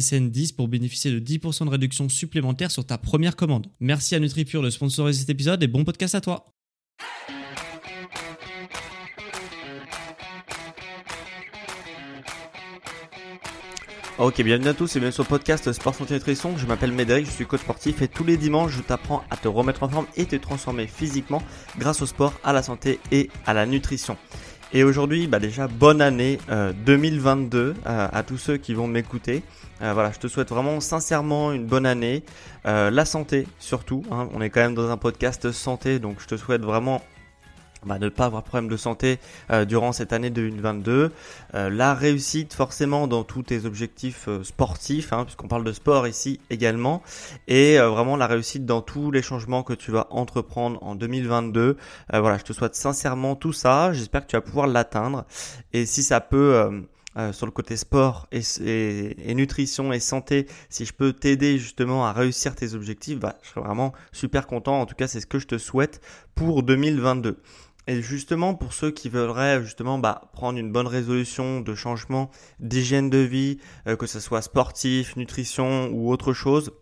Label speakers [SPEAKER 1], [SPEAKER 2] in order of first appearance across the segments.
[SPEAKER 1] SSN 10 pour bénéficier de 10% de réduction supplémentaire sur ta première commande. Merci à NutriPure de sponsoriser cet épisode et bon podcast à toi.
[SPEAKER 2] Ok, bienvenue à tous et bienvenue sur le podcast Sport Santé Nutrition. Je m'appelle Médéric, je suis coach sportif et tous les dimanches je t'apprends à te remettre en forme et te transformer physiquement grâce au sport, à la santé et à la nutrition. Et aujourd'hui, bah déjà, bonne année 2022 euh, euh, à tous ceux qui vont m'écouter. Euh, voilà, je te souhaite vraiment sincèrement une bonne année. la santé surtout. Hein. on est quand même dans un podcast santé, donc je te souhaite vraiment bah, ne pas avoir problème de santé euh, durant cette année 2022. Euh, la réussite forcément dans tous tes objectifs euh, sportifs, hein, puisqu'on parle de sport ici également, et vraiment la réussite dans tous les changements que tu vas entreprendre en 2022. voilà, je te souhaite sincèrement tout ça. J'espère que tu vas pouvoir l'atteindre. Et si ça peut... sur le côté sport et, et, nutrition et santé, si je peux t'aider justement à réussir tes objectifs, bah, je serais vraiment super content. En tout cas, c'est ce que je te souhaite pour 2022. Et justement, pour ceux qui voudraient justement bah, prendre une bonne résolution de changement d'hygiène de vie, euh, que ce soit sportif, nutrition ou autre chose,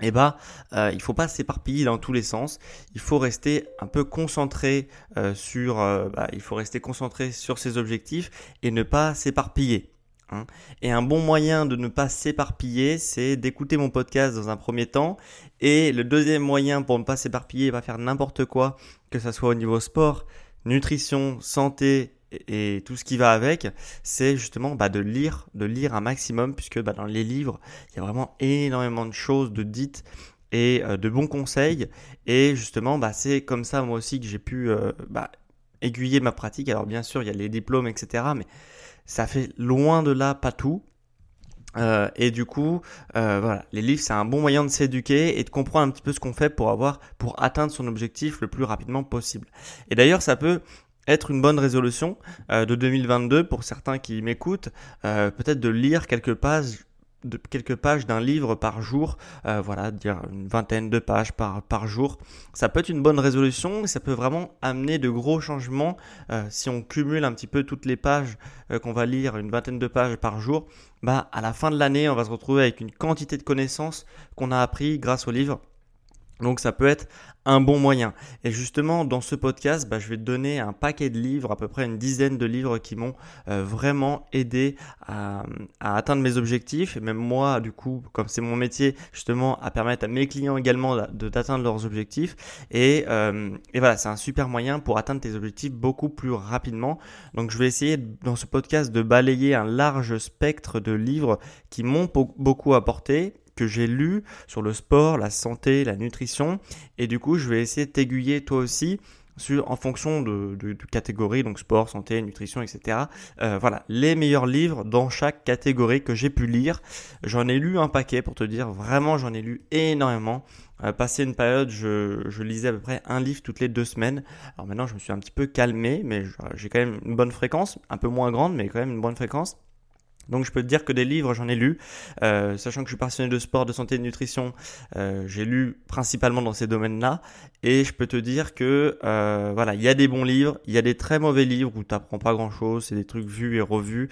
[SPEAKER 2] eh bah, euh, il faut pas s'éparpiller dans tous les sens. Il faut rester un peu concentré euh, sur, euh, bah, il faut rester concentré sur ses objectifs et ne pas s'éparpiller. Hein. Et un bon moyen de ne pas s'éparpiller, c'est d'écouter mon podcast dans un premier temps. Et le deuxième moyen pour ne pas s'éparpiller et pas faire n'importe quoi, que ce soit au niveau sport, nutrition, santé et, tout ce qui va avec, c'est justement bah, de lire, de lire un maximum, puisque bah, dans les livres, il y a vraiment énormément de choses de dites et euh, de bons conseils. Et justement, bah, c'est comme ça moi aussi que j'ai pu euh, aiguiller ma pratique. Alors bien sûr, il y a les diplômes, etc. Mais ça fait loin de là pas tout. Euh, et du coup, voilà, les livres c'est un bon moyen de s'éduquer et de comprendre un petit peu ce qu'on fait pour avoir, pour atteindre son objectif le plus rapidement possible. Et d'ailleurs, ça peut être une bonne résolution euh, de 2022 pour certains qui m'écoutent, peut-être de lire quelques pages de quelques pages d'un livre par jour, euh, voilà, dire une vingtaine de pages par, par jour. Ça peut être une bonne résolution, ça peut vraiment amener de gros changements euh, si on cumule un petit peu toutes les pages euh, qu'on va lire, une vingtaine de pages par jour. Bah, à la fin de l'année, on va se retrouver avec une quantité de connaissances qu'on a appris grâce au livre. Donc ça peut être un bon moyen. Et justement, dans ce podcast, bah, je vais te donner un paquet de livres, à peu près une dizaine de livres qui m'ont euh, vraiment aidé à, atteindre mes objectifs. Et même moi, du coup, comme c'est mon métier, justement, à permettre à mes clients également d'atteindre leurs objectifs. Euh, et voilà, c'est un super moyen pour atteindre tes objectifs beaucoup plus rapidement. Donc je vais essayer dans ce podcast de balayer un large spectre de livres qui m'ont beaucoup apporté que j'ai lu sur le sport, la santé, la nutrition. Et du coup, je vais essayer de t'aiguiller toi aussi en fonction de, de, catégorie, donc sport, santé, nutrition, etc. Euh, voilà, les meilleurs livres dans chaque catégorie que j'ai pu lire. J'en ai lu un paquet pour te dire, vraiment j'en ai lu énormément. Euh, passé une période, je, je, lisais à peu près un livre toutes les deux semaines. Alors maintenant, je me suis un petit peu calmé, mais j'ai quand même une bonne fréquence, un peu moins grande, mais quand même une bonne fréquence. Donc je peux te dire que des livres, j'en ai lu, euh, sachant que je suis passionné de sport, de santé et de nutrition, euh, j'ai lu principalement dans ces domaines-là, et je peux te dire que euh, voilà, il y a des bons livres, il y a des très mauvais livres où tu n'apprends pas grand-chose, c'est des trucs vus et revus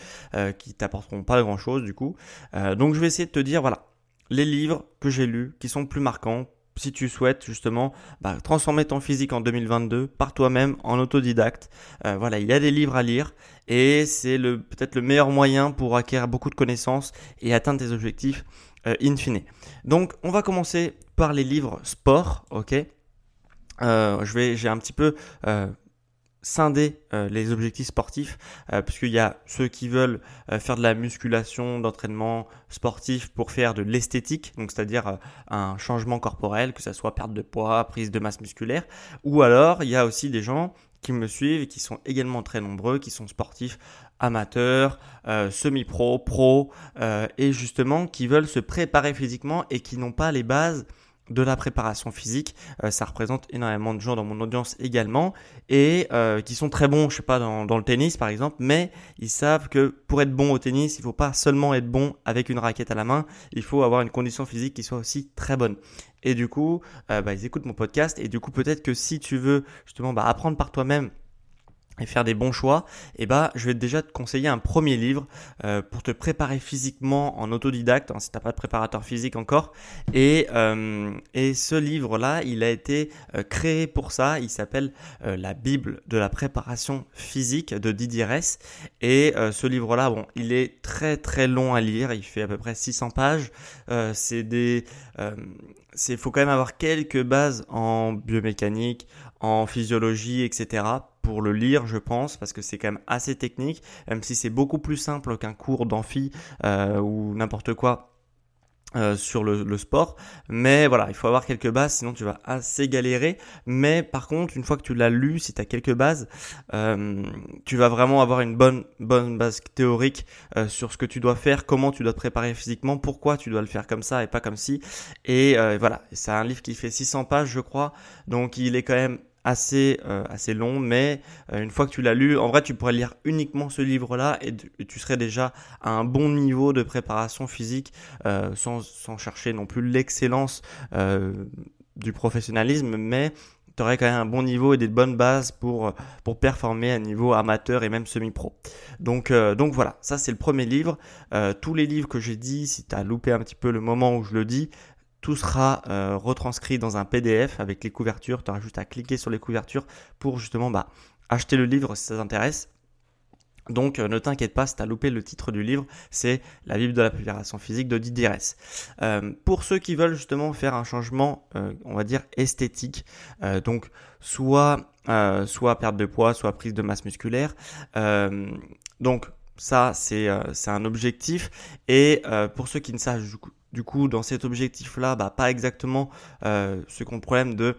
[SPEAKER 2] qui t'apporteront pas grand-chose du coup. donc je vais essayer de te dire voilà, les livres que j'ai lus qui sont plus marquants, si tu souhaites justement bah, transformer ton physique en 2022 par toi-même en autodidacte. Euh, voilà, il y a des livres à lire et c'est peut-être le meilleur moyen pour acquérir beaucoup de connaissances et atteindre tes objectifs euh, in fine. Donc, on va commencer par les livres sport, ok? Euh, je vais, j'ai un petit peu scinder euh, les objectifs sportifs euh, puisqu'il y a ceux qui veulent euh, faire de la musculation, d'entraînement sportif pour faire de l'esthétique, donc c'est-à-dire un changement corporel, que ce soit perte de poids, prise de masse musculaire, ou alors il y a aussi des gens qui me suivent et qui sont également très nombreux, qui sont sportifs amateurs, semi-pro, pro, et justement qui veulent se préparer physiquement et qui n'ont pas les bases de la préparation physique. Euh, ça représente énormément de gens dans mon audience également et euh, qui sont très bons, je sais pas, dans, le tennis par exemple, mais ils savent que pour être bon au tennis, il faut pas seulement être bon avec une raquette à la main, il faut avoir une condition physique qui soit aussi très bonne. Et du coup, euh, bah, ils écoutent mon podcast et du coup peut-être que si tu veux justement bah, apprendre par toi-même et faire des bons choix, eh bah, je vais déjà te conseiller un premier livre euh, pour te préparer physiquement en autodidacte, hein, si tu n'as pas de préparateur physique encore. Et, euh, et ce livre-là, il a été euh, créé pour ça. Il s'appelle La Bible de la préparation physique de Didier Ress. Et ce livre-là, bon, il est très très long à lire. Il fait à peu près 600 pages. c'est des, c'est, faut quand même avoir quelques bases en biomécanique, en physiologie, etc pour le lire, je pense, parce que c'est quand même assez technique, même si c'est beaucoup plus simple qu'un cours d'amphi euh, ou n'importe quoi. Euh, sur le, sport. Mais voilà il faut avoir quelques bases sinon tu vas assez galérer. Mais par contre une fois que tu l'as lu si tu as quelques bases euh, tu vas vraiment avoir une bonne bonne base théorique sur ce que tu dois faire comment tu dois te préparer physiquement pourquoi tu dois le faire comme ça et pas comme ci. Et voilà c'est un livre qui fait 600 pages je crois. Donc il est quand même assez euh, assez long mais euh, une fois que tu l'as lu en vrai tu pourrais lire uniquement ce livre là et, tu serais déjà à un bon niveau de préparation physique euh, sans, sans, chercher non plus l'excellence du professionnalisme mais tu aurais quand même un bon niveau et des bonnes bases pour, pour performer à niveau amateur et même semi-pro. Donc, donc voilà, ça c'est le premier livre. tous les livres que j'ai dit, si tu as loupé un petit peu le moment où je le dis, tout sera euh, retranscrit dans un PDF avec les couvertures. Tu auras juste à cliquer sur les couvertures pour justement bah, acheter le livre si ça t'intéresse. Donc euh, ne t'inquiète pas si tu as loupé le titre du livre, c'est La Bible de la préparation physique de Didier euh, pour ceux qui veulent justement faire un changement, on va dire esthétique, donc soit, soit perte de poids, soit prise de masse musculaire. donc ça, c'est un objectif. Et pour ceux qui ne savent du coup, dans cet objectif-là, bah, pas exactement euh, ce qu'on problème de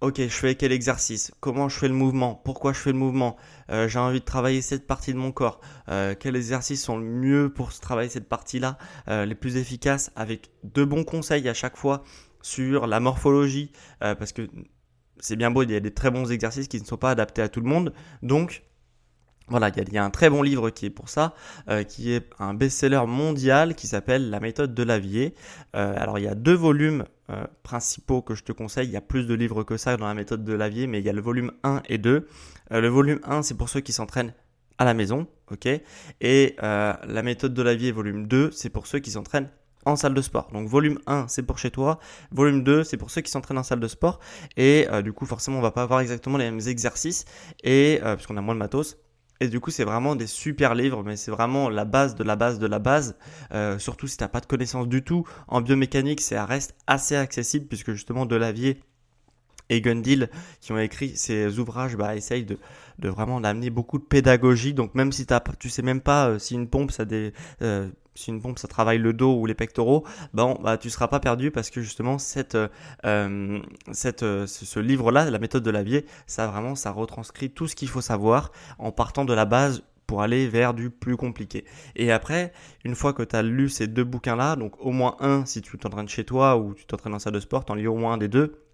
[SPEAKER 2] ok, je fais quel exercice, comment je fais le mouvement, pourquoi je fais le mouvement, euh, j'ai envie de travailler cette partie de mon corps, euh, quels exercices sont le mieux pour travailler cette partie-là, euh, les plus efficaces, avec de bons conseils à chaque fois sur la morphologie, parce que c'est bien beau, il y a des très bons exercices qui ne sont pas adaptés à tout le monde, donc voilà, il y, a un très bon livre qui est pour ça, euh, qui est un best-seller mondial qui s'appelle La méthode de Lavier. Euh, alors il y a deux volumes euh, principaux que je te conseille. Il y a plus de livres que ça dans la méthode de Lavier, mais il y a le volume 1 et 2. le volume 1, c'est pour ceux qui s'entraînent à la maison, ok? Et la méthode de Lavier, volume 2, c'est pour ceux qui s'entraînent en salle de sport. Donc volume 1 c'est pour chez toi, volume 2 c'est pour ceux qui s'entraînent en salle de sport et du coup forcément on va pas avoir exactement les mêmes exercices et puisqu'on a moins de matos et du coup, c'est vraiment des super livres, mais c'est vraiment la base de la base de la base. Euh, surtout si tu n'as pas de connaissances du tout en biomécanique, ça reste assez accessible puisque justement Delavier et Gundil qui ont écrit ces ouvrages bah, essayent de, de vraiment d'amener beaucoup de pédagogie. Donc même si as, tu sais même pas euh, si une pompe ça des si une pompe ça travaille le dos ou les pectoraux, bon bah tu seras pas perdu parce que justement cette euh, cette ce, livre là, la méthode de Lavier, ça vraiment ça retranscrit tout ce qu'il faut savoir en partant de la base pour aller vers du plus compliqué. Et après, une fois que tu as lu ces deux bouquins-là, donc au moins un si tu t'entraînes chez toi ou tu t'entraînes en salle de sport, t'en lis au moins un des deux,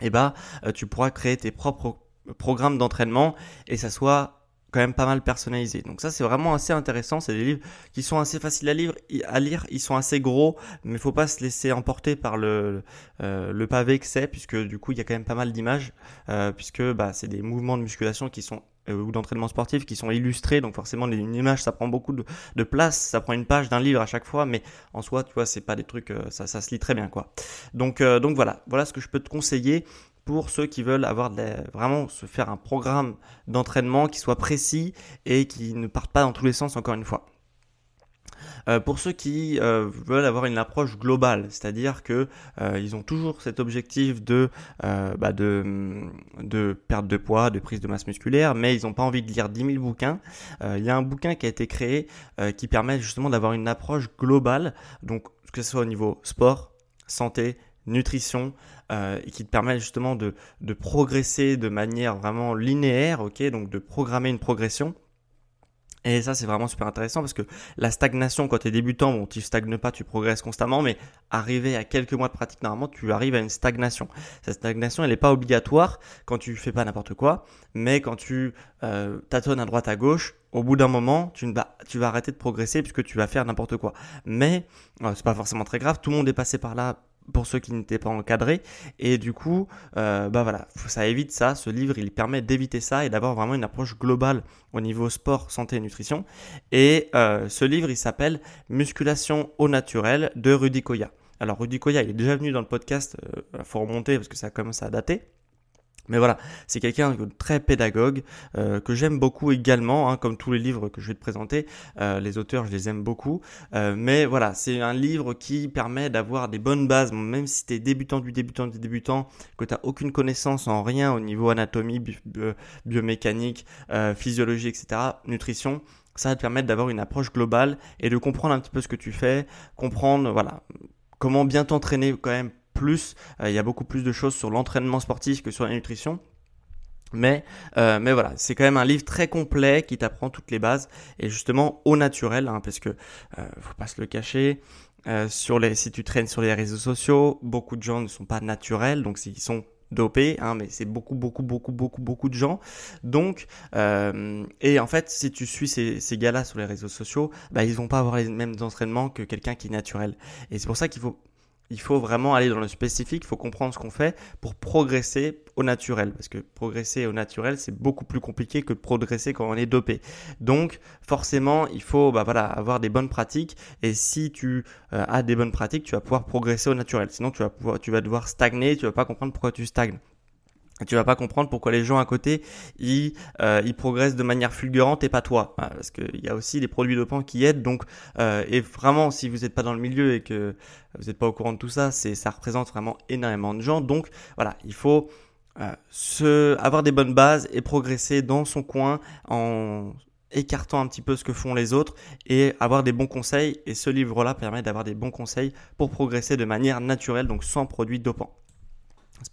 [SPEAKER 2] et eh bah tu pourras créer tes propres programme d'entraînement et ça soit quand même pas mal personnalisé. Donc ça c'est vraiment assez intéressant, c'est des livres qui sont assez faciles à lire, à lire, ils sont assez gros, mais faut pas se laisser emporter par le euh, le pavé que c'est puisque du coup il y a quand même pas mal d'images euh, puisque bah c'est des mouvements de musculation qui sont ou d'entraînement sportif qui sont illustrés, donc forcément une image ça prend beaucoup de, place, ça prend une page d'un livre à chaque fois, mais en soi tu vois c'est pas des trucs, ça, ça se lit très bien quoi. Donc, donc voilà, voilà ce que je peux te conseiller pour ceux qui veulent avoir vraiment se faire un programme d'entraînement qui soit précis et qui ne parte pas dans tous les sens encore une fois. Euh, pour ceux qui euh, veulent avoir une approche globale, c'est-à-dire que euh, ils ont toujours cet objectif de, bah de, de perte de poids, de prise de masse musculaire, mais ils n'ont pas envie de lire 10 000 bouquins. Il y a un bouquin qui a été créé qui permet justement d'avoir une approche globale, donc que ce soit au niveau sport, santé, nutrition, euh, et qui te permet justement de, de, progresser de manière vraiment linéaire, ok, donc de programmer une progression. Et ça, c'est vraiment super intéressant parce que la stagnation, quand tu es débutant, bon, tu stagnes pas, tu progresses constamment, mais arrivé à quelques mois de pratique, normalement, tu arrives à une stagnation. Cette stagnation, elle n'est pas obligatoire quand tu fais pas n'importe quoi, mais quand tu euh, tâtonnes à droite à gauche, au bout d'un moment, tu, vas, arrêter de progresser puisque tu vas faire n'importe quoi. Mais euh, c'est pas forcément très grave, tout le monde est passé par là pour ceux qui n'étaient pas encadrés. Et du coup, euh, bah voilà, ça évite ça. Ce livre, il permet d'éviter ça et d'avoir vraiment une approche globale au niveau sport, santé et nutrition. Et euh, ce livre, il s'appelle Musculation au naturel de Rudy Koya. Alors Rudy Koya, il est déjà venu dans le podcast, il euh, faut remonter parce que ça commence à dater. Mais voilà, c'est quelqu'un de très pédagogue, euh, que j'aime beaucoup également, hein, comme tous les livres que je vais te présenter. Euh, les auteurs, je les aime beaucoup. Euh, mais voilà, c'est un livre qui permet d'avoir des bonnes bases, même si tu es débutant du débutant du débutant, que tu aucune connaissance en rien au niveau anatomie, biomécanique, physiologie, etc., nutrition. Ça va te permettre d'avoir une approche globale et de comprendre un petit peu ce que tu fais, comprendre, voilà, comment bien t'entraîner quand même plus. Euh, il y a beaucoup plus de choses sur l'entraînement sportif que sur la nutrition. Mais, euh, mais voilà, c'est quand même un livre très complet qui t'apprend toutes les bases et justement au naturel, hein, parce que euh, faut pas se le cacher. sur les, si tu traînes sur les réseaux sociaux, beaucoup de gens ne sont pas naturels, donc ils sont dopés, hein, mais c'est beaucoup, beaucoup, beaucoup, beaucoup, beaucoup de gens. Donc, et en fait, si tu suis ces, ces gars-là sur les réseaux sociaux, bah, ils vont pas avoir les mêmes entraînements que quelqu'un qui est naturel. Et c'est pour ça qu'il faut il faut vraiment aller dans le spécifique, il faut comprendre ce qu'on fait pour progresser au naturel. Parce que progresser au naturel, c'est beaucoup plus compliqué que progresser quand on est dopé. Donc forcément, il faut bah, voilà, avoir des bonnes pratiques. Et si tu euh, as des bonnes pratiques, tu vas pouvoir progresser au naturel. Sinon, tu vas, pouvoir, tu vas devoir stagner, tu vas pas comprendre pourquoi tu stagnes tu vas pas comprendre pourquoi les gens à côté ils, euh, ils progressent de manière fulgurante et pas toi. Parce qu'il y a aussi des produits dopants qui aident. Donc euh, et vraiment si vous n'êtes pas dans le milieu et que vous n'êtes pas au courant de tout ça c'est ça représente vraiment énormément de gens. Donc voilà il faut euh, se avoir des bonnes bases et progresser dans son coin en écartant un petit peu ce que font les autres et avoir des bons conseils. Et ce livre là permet d'avoir des bons conseils pour progresser de manière naturelle donc sans produits dopants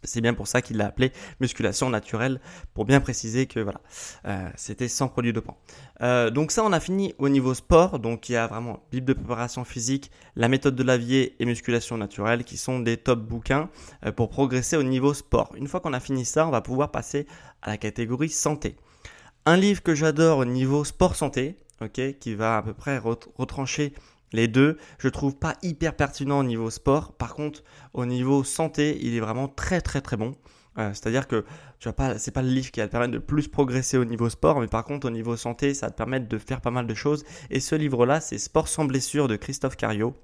[SPEAKER 2] c'est bien pour ça qu'il l'a appelé musculation naturelle, pour bien préciser que voilà, euh, c'était sans produit dopant. Euh, donc ça, on a fini au niveau sport. Donc il y a vraiment Bible de préparation physique, la méthode de Lavier et musculation naturelle qui sont des top bouquins euh, pour progresser au niveau sport. Une fois qu'on a fini ça, on va pouvoir passer à la catégorie santé. Un livre que j'adore au niveau sport santé, ok, qui va à peu près retrancher les deux, je trouve pas hyper pertinent au niveau sport. Par contre, au niveau santé, il est vraiment très très très bon. Euh, c'est-à-dire que tu vas pas, c'est pas le livre qui va te permettre de plus progresser au niveau sport, mais par contre au niveau santé, ça va te permettre de faire pas mal de choses. Et ce livre-là, c'est Sport sans blessure de Christophe Cario.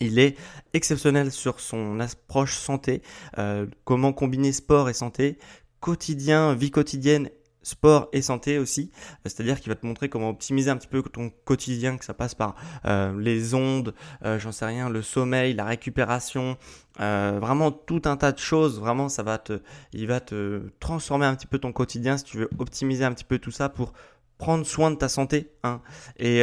[SPEAKER 2] Il est exceptionnel sur son approche santé, euh, comment combiner sport et santé, quotidien, vie quotidienne sport et santé aussi, euh, c'est-à-dire qu'il va te montrer comment optimiser un petit peu ton quotidien, que ça passe par euh, les ondes, euh, j'en sais rien, le sommeil, la récupération, vraiment tout un tas de choses. Vraiment, ça va te, il va te transformer un petit peu ton quotidien si tu veux optimiser un petit peu tout ça pour prendre soin de ta santé. Hein. Et,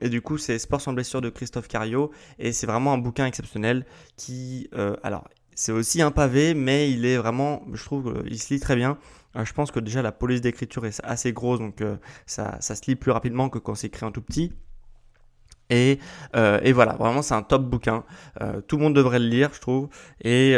[SPEAKER 2] et, du coup, c'est Sport sans blessure de Christophe Cario et c'est vraiment un bouquin exceptionnel qui, alors, c'est aussi un pavé, mais il est vraiment, je trouve, il se lit très bien. Euh, je pense que déjà la police d'écriture est assez grosse, donc euh, ça, ça, se lit plus rapidement que quand c'est écrit en tout petit. Et, euh, et, voilà, vraiment c'est un top bouquin. tout le monde devrait le lire, je trouve. Et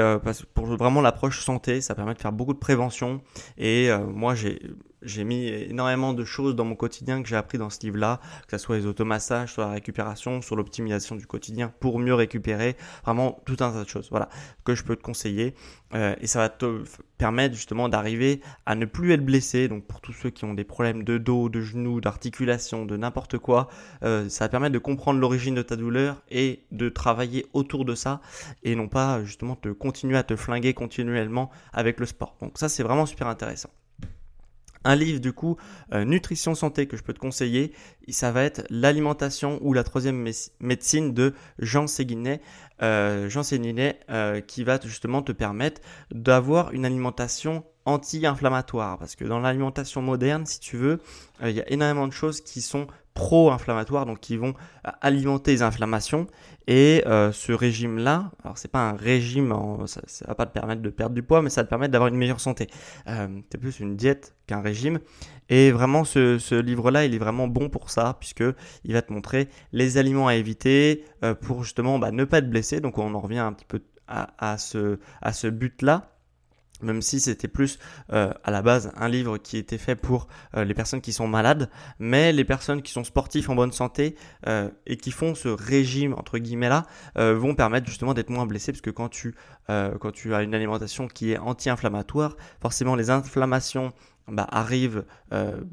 [SPEAKER 2] pour vraiment l'approche santé, ça permet de faire beaucoup de prévention. Et moi, j'ai j'ai mis énormément de choses dans mon quotidien que j'ai appris dans ce livre-là, que ce soit les automassages, sur la récupération, sur l'optimisation du quotidien pour mieux récupérer, vraiment tout un tas de choses, voilà, que je peux te conseiller. Euh, et ça va te permettre justement d'arriver à ne plus être blessé. Donc pour tous ceux qui ont des problèmes de dos, de genoux, d'articulation, de n'importe quoi, euh, ça va permettre de comprendre l'origine de ta douleur et de travailler autour de ça et non pas justement te continuer à te flinguer continuellement avec le sport. Donc ça c'est vraiment super intéressant un livre du coup euh, nutrition santé que je peux te conseiller. Ça va être l'alimentation ou la troisième médecine de Jean Séguinet euh, Jean Séguinet euh, qui va justement te permettre d'avoir une alimentation anti-inflammatoire parce que dans l'alimentation moderne si tu veux il y a énormément de choses qui sont pro-inflammatoires, donc qui vont euh, alimenter les inflammations. Et euh, ce régime-là, alors c'est pas un régime, ça, va pas te permettre de perdre du poids, mais ça va te permettre d'avoir une meilleure santé. Euh, c'est plus une diète qu'un régime. Et vraiment, ce, ce livre-là, il est vraiment bon pour ça, puisque il va te montrer les aliments à éviter euh, pour justement bah, ne pas être blessé. Donc on en revient un petit peu à, à ce, à ce but-là même si c'était plus euh, à la base un livre qui était fait pour euh, les personnes qui sont malades, mais les personnes qui sont sportifs en bonne santé euh, et qui font ce régime entre guillemets là vont permettre justement d'être moins blessés parce que quand tu quand tu as une alimentation qui est anti-inflammatoire, forcément les inflammations bah, arrivent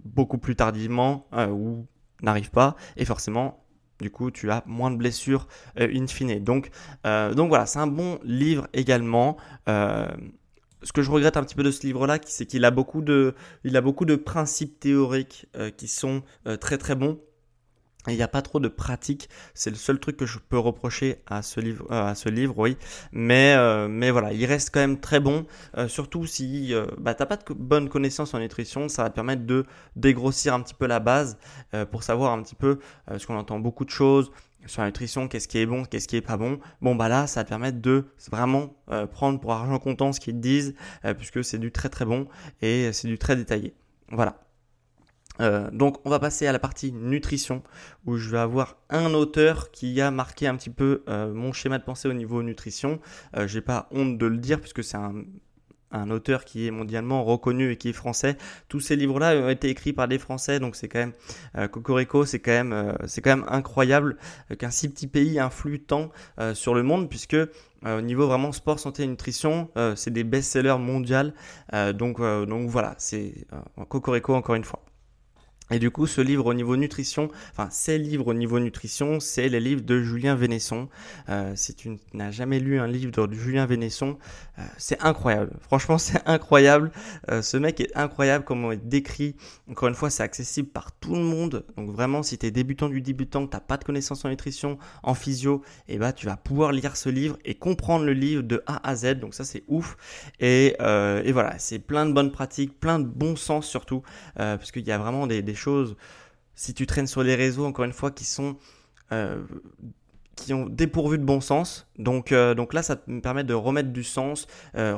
[SPEAKER 2] beaucoup plus tardivement ou n'arrivent pas et forcément du coup, tu as moins de blessures in fine. Donc, donc voilà, c'est un bon livre également ce que je regrette un petit peu de ce livre-là, c'est qu'il a beaucoup de, il a beaucoup de principes théoriques euh, qui sont euh, très très bons. Il n'y a pas trop de pratique, c'est le seul truc que je peux reprocher à ce livre, euh, à ce livre, oui. Mais, mais voilà, il reste quand même très bon, surtout si bah, t'as pas de bonnes connaissances en nutrition, ça va te permettre de dégrossir un petit peu la base pour savoir un petit peu, parce qu'on entend beaucoup de choses, sur la nutrition, qu'est-ce qui est bon, qu'est-ce qui est pas bon. Bon bah là, ça va te permettre de vraiment euh, prendre pour argent comptant ce qu'ils te disent, euh, puisque c'est du très très bon et c'est du très détaillé. Voilà. Euh, donc on va passer à la partie nutrition où je vais avoir un auteur qui a marqué un petit peu mon schéma de pensée au niveau nutrition. J'ai pas honte de le dire puisque c'est un un auteur qui est mondialement reconnu et qui est français. Tous ces livres-là ont été écrits par des Français, donc c'est quand même euh, Cocorico, c'est quand même euh, c'est quand même incroyable qu'un si petit pays influe tant euh, sur le monde, puisque au niveau vraiment sport, santé et nutrition, c'est des best-sellers mondiaux. donc donc voilà, c'est Cocorico encore une fois. Et du coup, ce livre au niveau nutrition, enfin ces livres au niveau nutrition, c'est les livres de Julien Vénesson. Euh, si tu n'as jamais lu un livre de Julien Vénesson, euh, c'est incroyable. Franchement, c'est incroyable. Euh, ce mec est incroyable comment il décrit. Encore une fois, c'est accessible par tout le monde. Donc vraiment, si tu es débutant du débutant, que tu n'as pas de connaissances en nutrition, en physio, et eh ben, tu vas pouvoir lire ce livre et comprendre le livre de A à Z. Donc ça, c'est ouf. Et, et voilà, c'est plein de bonnes pratiques, plein de bon sens surtout, parce qu'il y a vraiment des, des choses, si tu traînes sur les réseaux, encore une fois, qui sont euh, qui ont dépourvu de bon sens. Donc, euh, donc là, ça me permet de remettre du sens, euh,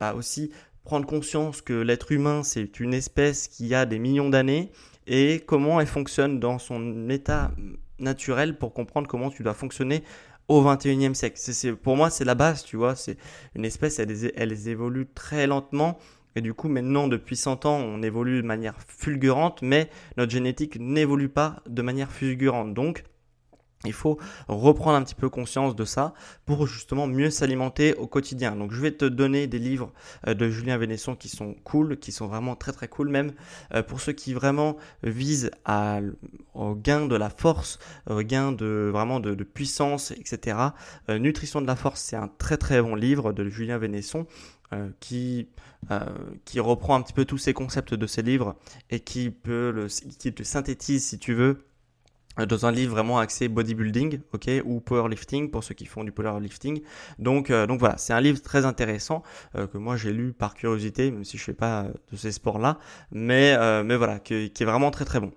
[SPEAKER 2] bah aussi prendre conscience que l'être humain, c'est une espèce qui a des millions d'années et comment elle fonctionne dans son état naturel pour comprendre comment tu dois fonctionner au 21e siècle. C'est, pour moi, c'est la base, tu vois. C'est une espèce, elle, elle évolue très lentement et du coup, maintenant, depuis 100 ans, on évolue de manière fulgurante, mais notre génétique n'évolue pas de manière fulgurante. Donc, il faut reprendre un petit peu conscience de ça pour justement mieux s'alimenter au quotidien. Donc je vais te donner des livres euh, de Julien Vénesson qui sont cool, qui sont vraiment très très cool même euh, pour ceux qui vraiment visent au gain de la force, au gain de vraiment de, puissance, etc. Euh, Nutrition de la force, c'est un très très bon livre de Julien Vénesson qui, euh, qui reprend un petit peu tous ces concepts de ces livres et qui, peut qui te synthétise, si tu veux, euh, dans un livre vraiment axé bodybuilding, ok, ou powerlifting pour ceux qui font du powerlifting. Donc, donc voilà, c'est un livre très intéressant que moi j'ai lu par curiosité, même si je fais pas de ces sports-là, mais mais voilà, qui, est vraiment très très bon.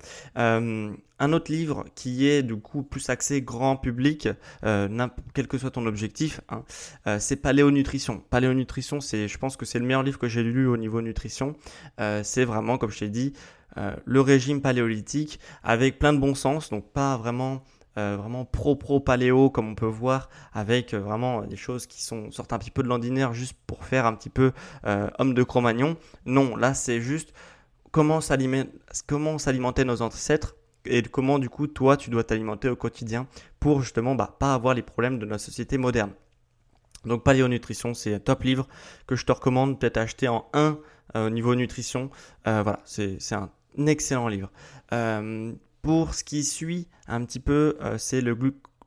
[SPEAKER 2] Un autre livre qui est du coup plus axé grand public, euh, quel que soit ton objectif, hein, euh, c'est Paléonutrition. Paléonutrition, c'est, je pense que c'est le meilleur livre que j'ai lu au niveau nutrition. Euh, c'est vraiment, comme je t'ai dit, le régime paléolithique avec plein de bon sens, donc pas vraiment vraiment pro-pro paléo comme on peut voir avec vraiment des choses qui sont sortent un petit peu de l'ordinaire juste pour faire un petit peu homme de Cro-Magnon. Non, là c'est juste comment s'alimenter nos ancêtres et comment du coup toi tu dois t'alimenter au quotidien pour justement bah, pas avoir les problèmes de notre société moderne. Donc Paléonutrition, c'est un top livre que je te recommande peut-être acheter en 1 euh, au niveau nutrition. Euh, voilà, c'est un excellent livre. Euh, pour ce qui suit un petit peu, c'est le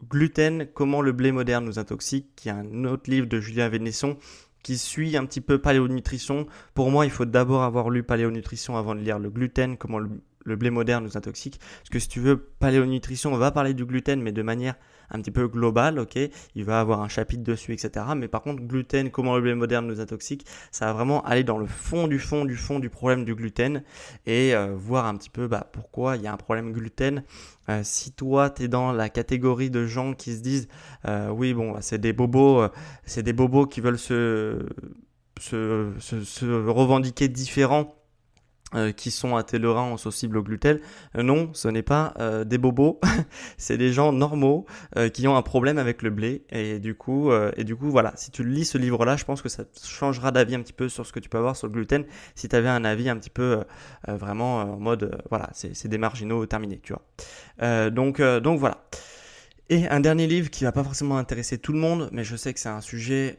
[SPEAKER 2] gluten, comment le blé moderne nous intoxique, qui est un autre livre de Julien Vénesson qui suit un petit peu paléonutrition. Pour moi, il faut d'abord avoir lu paléonutrition avant de lire le gluten, comment le blé moderne nous intoxique. Parce que si tu veux, paléonutrition, on va parler du gluten, mais de manière un petit peu globale, ok Il va avoir un chapitre dessus, etc. Mais par contre, gluten, comment le blé moderne nous intoxique, ça va vraiment aller dans le fond du fond du fond du problème du gluten et euh, voir un petit peu bah, pourquoi il y a un problème gluten. Euh, si toi, tu es dans la catégorie de gens qui se disent, euh, oui, bon, bah, c'est des bobos, c'est des bobos qui veulent se, se, se, se revendiquer différents euh, qui sont intolérants aux cibles au gluten. Euh, non, ce n'est pas euh, des bobos, c'est des gens normaux qui ont un problème avec le blé. Et du coup, et du coup, voilà, si tu lis ce livre-là, je pense que ça changera d'avis un petit peu sur ce que tu peux avoir sur le gluten. Si tu avais un avis un petit peu vraiment en mode, voilà, c'est des marginaux terminés, tu vois. donc, donc voilà. Et un dernier livre qui va pas forcément intéresser tout le monde, mais je sais que c'est un sujet,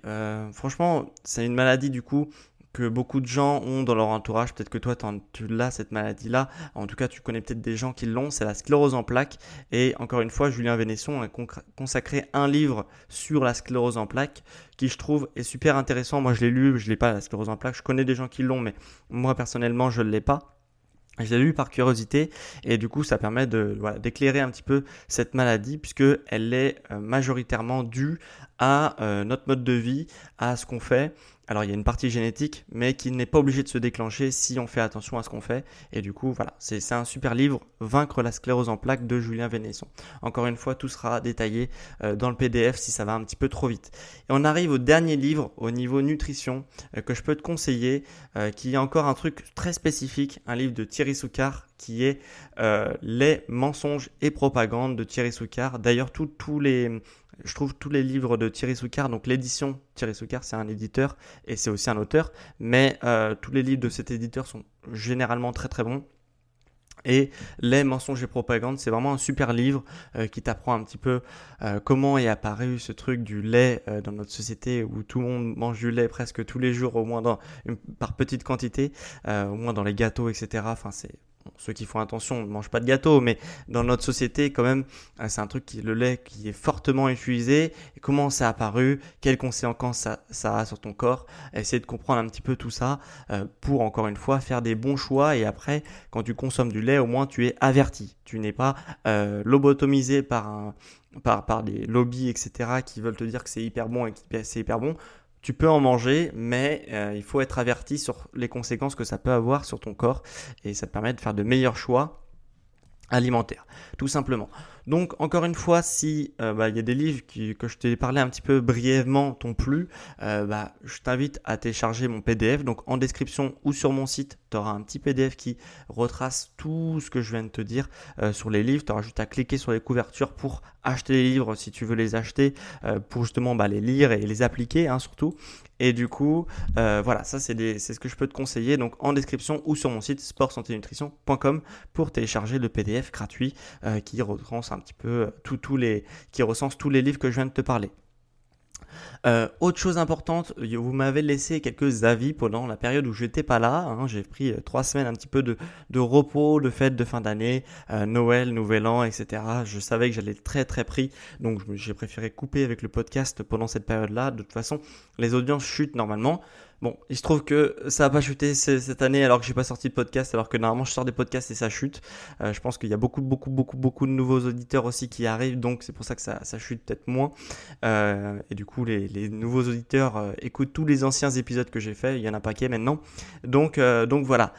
[SPEAKER 2] franchement, c'est une maladie du coup que beaucoup de gens ont dans leur entourage. Peut-être que toi, tu l'as, cette maladie-là. En tout cas, tu connais peut-être des gens qui l'ont. C'est la sclérose en plaques. Et encore une fois, Julien Vénesson a consacré un livre sur la sclérose en plaques qui, je trouve, est super intéressant. Moi, je l'ai lu, je l'ai pas, la sclérose en plaques. Je connais des gens qui l'ont, mais moi, personnellement, je ne l'ai pas. Je l'ai lu par curiosité et du coup ça permet de d'éclairer un petit peu cette maladie puisque elle est euh, majoritairement due à euh, notre mode de vie, à ce qu'on fait alors il y a une partie génétique, mais qui n'est pas obligée de se déclencher si on fait attention à ce qu'on fait. Et du coup, voilà, c'est un super livre, Vaincre la sclérose en plaques de Julien Vénesson. Encore une fois, tout sera détaillé euh, dans le PDF si ça va un petit peu trop vite. Et on arrive au dernier livre au niveau nutrition euh, que je peux te conseiller, euh, qui est encore un truc très spécifique, un livre de Thierry Soucard qui est Les mensonges et propagande de Thierry Soucard. D'ailleurs, tous les je trouve tous les livres de Thierry Soucard, donc l'édition, Thierry Soucard c'est un éditeur et c'est aussi un auteur, mais euh, tous les livres de cet éditeur sont généralement très très bons. Et Les mensonges et propagande, c'est vraiment un super livre euh, qui t'apprend un petit peu euh, comment est apparu ce truc du lait dans notre société où tout le monde mange du lait presque tous les jours, au moins dans, par petite quantité, au moins dans les gâteaux, etc. Enfin, c'est ceux qui font attention ne mangent pas de gâteau, mais dans notre société, quand même, euh, c'est un truc qui le lait qui est fortement utilisé. comment ça a apparu? Quelles conséquences ça, a sur ton corps? Essayer de comprendre un petit peu tout ça euh, pour, encore une fois, faire des bons choix. Et après, quand tu consommes du lait, au moins tu es averti. Tu n'es pas euh, lobotomisé par un, par, par des lobbies, etc., qui veulent te dire que c'est hyper bon et que c'est hyper bon. Tu peux en manger, mais euh, il faut être averti sur les conséquences que ça peut avoir sur ton corps et ça te permet de faire de meilleurs choix alimentaires, tout simplement. Donc encore une fois, si euh, bah, il y a des livres que je t'ai parlé un petit peu brièvement t'ont plu, euh, bah, je t'invite à télécharger mon PDF. Donc en description ou sur mon site, tu auras un petit PDF qui retrace tout ce que je viens de te dire euh, sur les livres. Tu auras juste à cliquer sur les couvertures pour acheter les livres si tu veux les acheter, pour justement bah, les lire et les appliquer hein, surtout. Et du coup, voilà, ça c'est ce que je peux te conseiller. Donc en description ou sur mon site sportsanténutrition.com pour télécharger le PDF gratuit qui retrace un petit peu euh, qui recense tous les livres que je viens de te parler. Euh, autre chose importante, vous m'avez laissé quelques avis pendant la période où j'étais pas là. Hein. J'ai pris euh, trois semaines un petit peu de, repos, de fêtes de fin d'année, Noël, Nouvel An, etc. Je savais que j'allais très très pris, donc j'ai préféré couper avec le podcast pendant cette période-là. De toute façon, les audiences chutent normalement. Bon, il se trouve que ça n'a pas chuté cette année alors que j'ai pas sorti de podcast, alors que normalement je sors des podcasts et ça chute. Euh, je pense qu'il y a beaucoup, beaucoup, beaucoup, beaucoup de nouveaux auditeurs aussi qui arrivent, donc c'est pour ça que ça, ça chute peut-être moins. Euh, et du coup, les, les nouveaux auditeurs euh, écoutent tous les anciens épisodes que j'ai fait. Il y en a un paquet maintenant. Donc, donc voilà.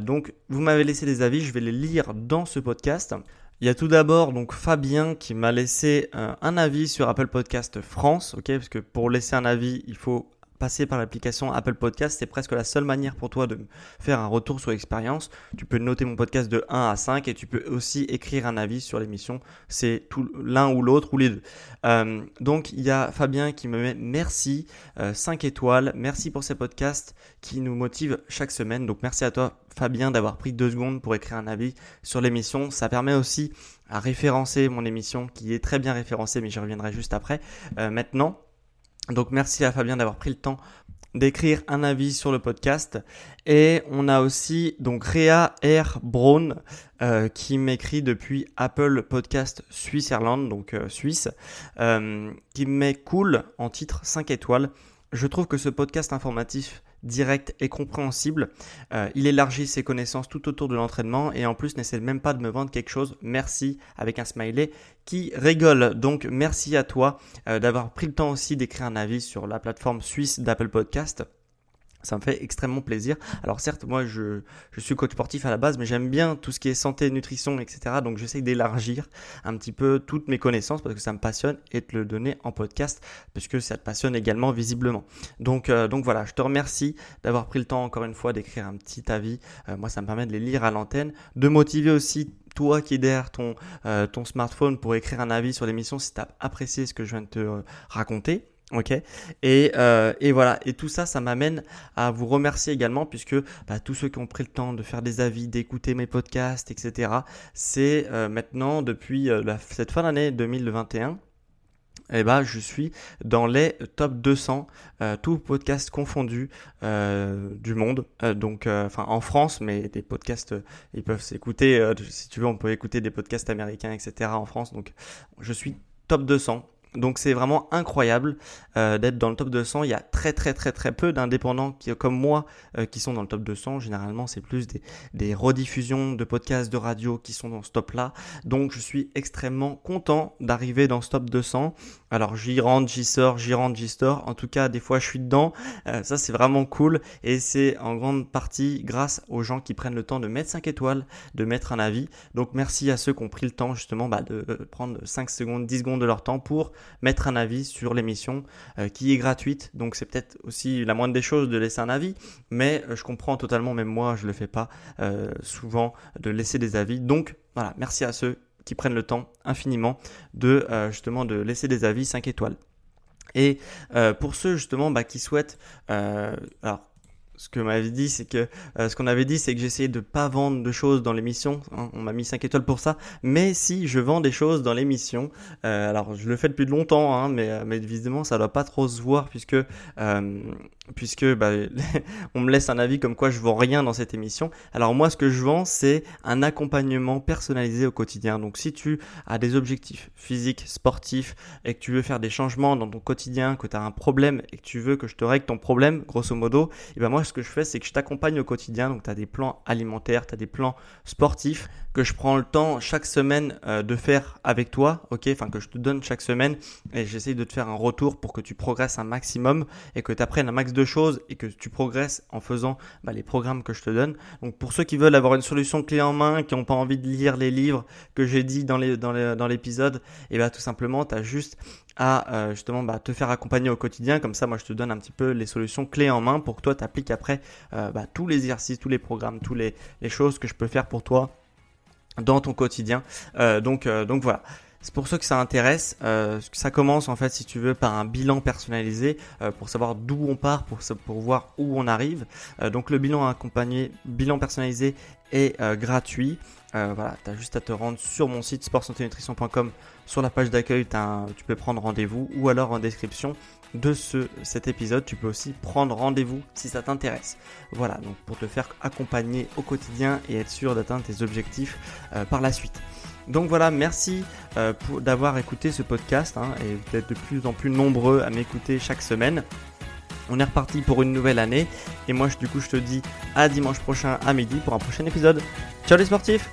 [SPEAKER 2] donc, vous m'avez laissé des avis, je vais les lire dans ce podcast. Il y a tout d'abord donc Fabien qui m'a laissé un avis sur Apple Podcast France, ok, parce que pour laisser un avis, il faut passer par l'application Apple Podcast, c'est presque la seule manière pour toi de faire un retour sur l'expérience. Tu peux noter mon podcast de 1 à 5 et tu peux aussi écrire un avis sur l'émission. C'est tout l'un ou l'autre ou les deux. Euh, donc il y a Fabien qui me met merci, 5 euh, étoiles, merci pour ces podcasts qui nous motivent chaque semaine. Donc merci à toi Fabien d'avoir pris deux secondes pour écrire un avis sur l'émission. Ça permet aussi à référencer mon émission qui est très bien référencée mais j'y reviendrai juste après. Euh, maintenant, donc merci à Fabien d'avoir pris le temps d'écrire un avis sur le podcast. Et on a aussi donc Réa R. Braun euh, qui m'écrit depuis Apple Podcast Suisse-Irlande, donc euh, Suisse, euh, qui met cool en titre 5 étoiles. Je trouve que ce podcast informatif direct et compréhensible. Euh, il élargit ses connaissances tout autour de l'entraînement et en plus n'essaie même pas de me vendre quelque chose. Merci avec un smiley qui rigole. Donc merci à toi euh, d'avoir pris le temps aussi d'écrire un avis sur la plateforme suisse d'Apple Podcast. Ça me fait extrêmement plaisir. Alors certes, moi je, suis coach sportif à la base, mais j'aime bien tout ce qui est santé, nutrition, etc. Donc j'essaye d'élargir un petit peu toutes mes connaissances parce que ça me passionne et de le donner en podcast parce que ça te passionne également visiblement. Donc, euh, donc voilà, je te remercie d'avoir pris le temps encore une fois d'écrire un petit avis. Euh, moi ça me permet de les lire à l'antenne, de motiver aussi toi qui es derrière ton, euh, ton smartphone pour écrire un avis sur l'émission si tu as apprécié ce que je viens de te raconter. Ok et, euh, et, voilà et tout ça ça m'amène à vous remercier également puisque bah, tous ceux qui ont pris le temps de faire des avis d'écouter mes podcasts etc c'est euh, maintenant depuis euh, cette fin d'année 2021 et bah, je suis dans les top 200, euh, tous podcasts confondus euh, du monde. Euh, donc, enfin en France, mais des podcasts, ils peuvent s'écouter. si tu veux, on peut écouter des podcasts américains, etc. En France. Donc, je suis top 200. Donc c'est vraiment incroyable euh, d'être dans le top 200. Il y a très très très très peu d'indépendants comme moi euh, qui sont dans le top 200. Généralement c'est plus des, des, rediffusions de podcasts de radio qui sont dans ce top là. Donc je suis extrêmement content d'arriver dans ce top 200. Alors j'y rentre, j'y sors, j'y rentre, j'y sors. En tout cas des fois je suis dedans. Euh, ça c'est vraiment cool et c'est en grande partie grâce aux gens qui prennent le temps de mettre 5 étoiles, de mettre un avis. Donc merci à ceux qui ont pris le temps justement bah, de prendre 5 secondes, 10 secondes de leur temps pour mettre un avis sur l'émission euh, qui est gratuite. Donc c'est peut-être aussi la moindre des choses de laisser un avis, mais euh, je comprends totalement, même moi je le fais pas euh, souvent de laisser des avis. Donc voilà, merci à ceux qui prennent le temps infiniment de justement de laisser des avis 5 étoiles. Et pour ceux justement bah, qui souhaitent, alors ce que m'avait dit, c'est que euh, ce qu'on avait dit, c'est que j'essayais de pas vendre de choses dans l'émission. Hein, on m'a mis 5 étoiles pour ça. Mais si je vends des choses dans l'émission, euh, alors je le fais depuis longtemps, hein, mais, euh, mais évidemment ça doit pas trop se voir puisque puisque bah, on me laisse un avis comme quoi je vends rien dans cette émission. Alors moi, ce que je vends, c'est un accompagnement personnalisé au quotidien. Donc si tu as des objectifs physiques, sportifs et que tu veux faire des changements dans ton quotidien, que tu as un problème et que tu veux que je te règle ton problème, grosso modo, et eh ben moi ce que je fais, c'est que je t'accompagne au quotidien. Donc, tu as des plans alimentaires, tu as des plans sportifs que je prends le temps chaque semaine euh, de faire avec toi, ok Enfin, que je te donne chaque semaine et j'essaye de te faire un retour pour que tu progresses un maximum et que tu apprennes un max de choses et que tu progresses en faisant bah, les programmes que je te donne. Donc, pour ceux qui veulent avoir une solution clé en main, qui n'ont pas envie de lire les livres que j'ai dit dans l'épisode, et eh bien tout simplement, tu as juste à euh, justement bah, te faire accompagner au quotidien. Comme ça, moi, je te donne un petit peu les solutions clés en main pour que toi, tu appliques après euh, bah, tous les exercices, tous les programmes, toutes les, les, choses que je peux faire pour toi dans ton quotidien. Euh, donc, donc voilà. C'est pour ceux que ça intéresse. ça commence en fait, si tu veux, par un bilan personnalisé pour savoir d'où on part, pour, voir où on arrive. donc le bilan accompagné, bilan personnalisé est gratuit. voilà, tu as juste à te rendre sur mon site sportsanténutrition.com sur la page d'accueil, tu peux prendre rendez-vous ou alors en description de ce, cet épisode, tu peux aussi prendre rendez-vous si ça t'intéresse. Voilà, donc pour te faire accompagner au quotidien et être sûr d'atteindre tes objectifs euh, par la suite. Donc voilà, merci euh, d'avoir écouté ce podcast hein, et d'être de plus en plus nombreux à m'écouter chaque semaine. On est reparti pour une nouvelle année et moi du coup je te dis à dimanche prochain à midi pour un prochain épisode. Ciao les sportifs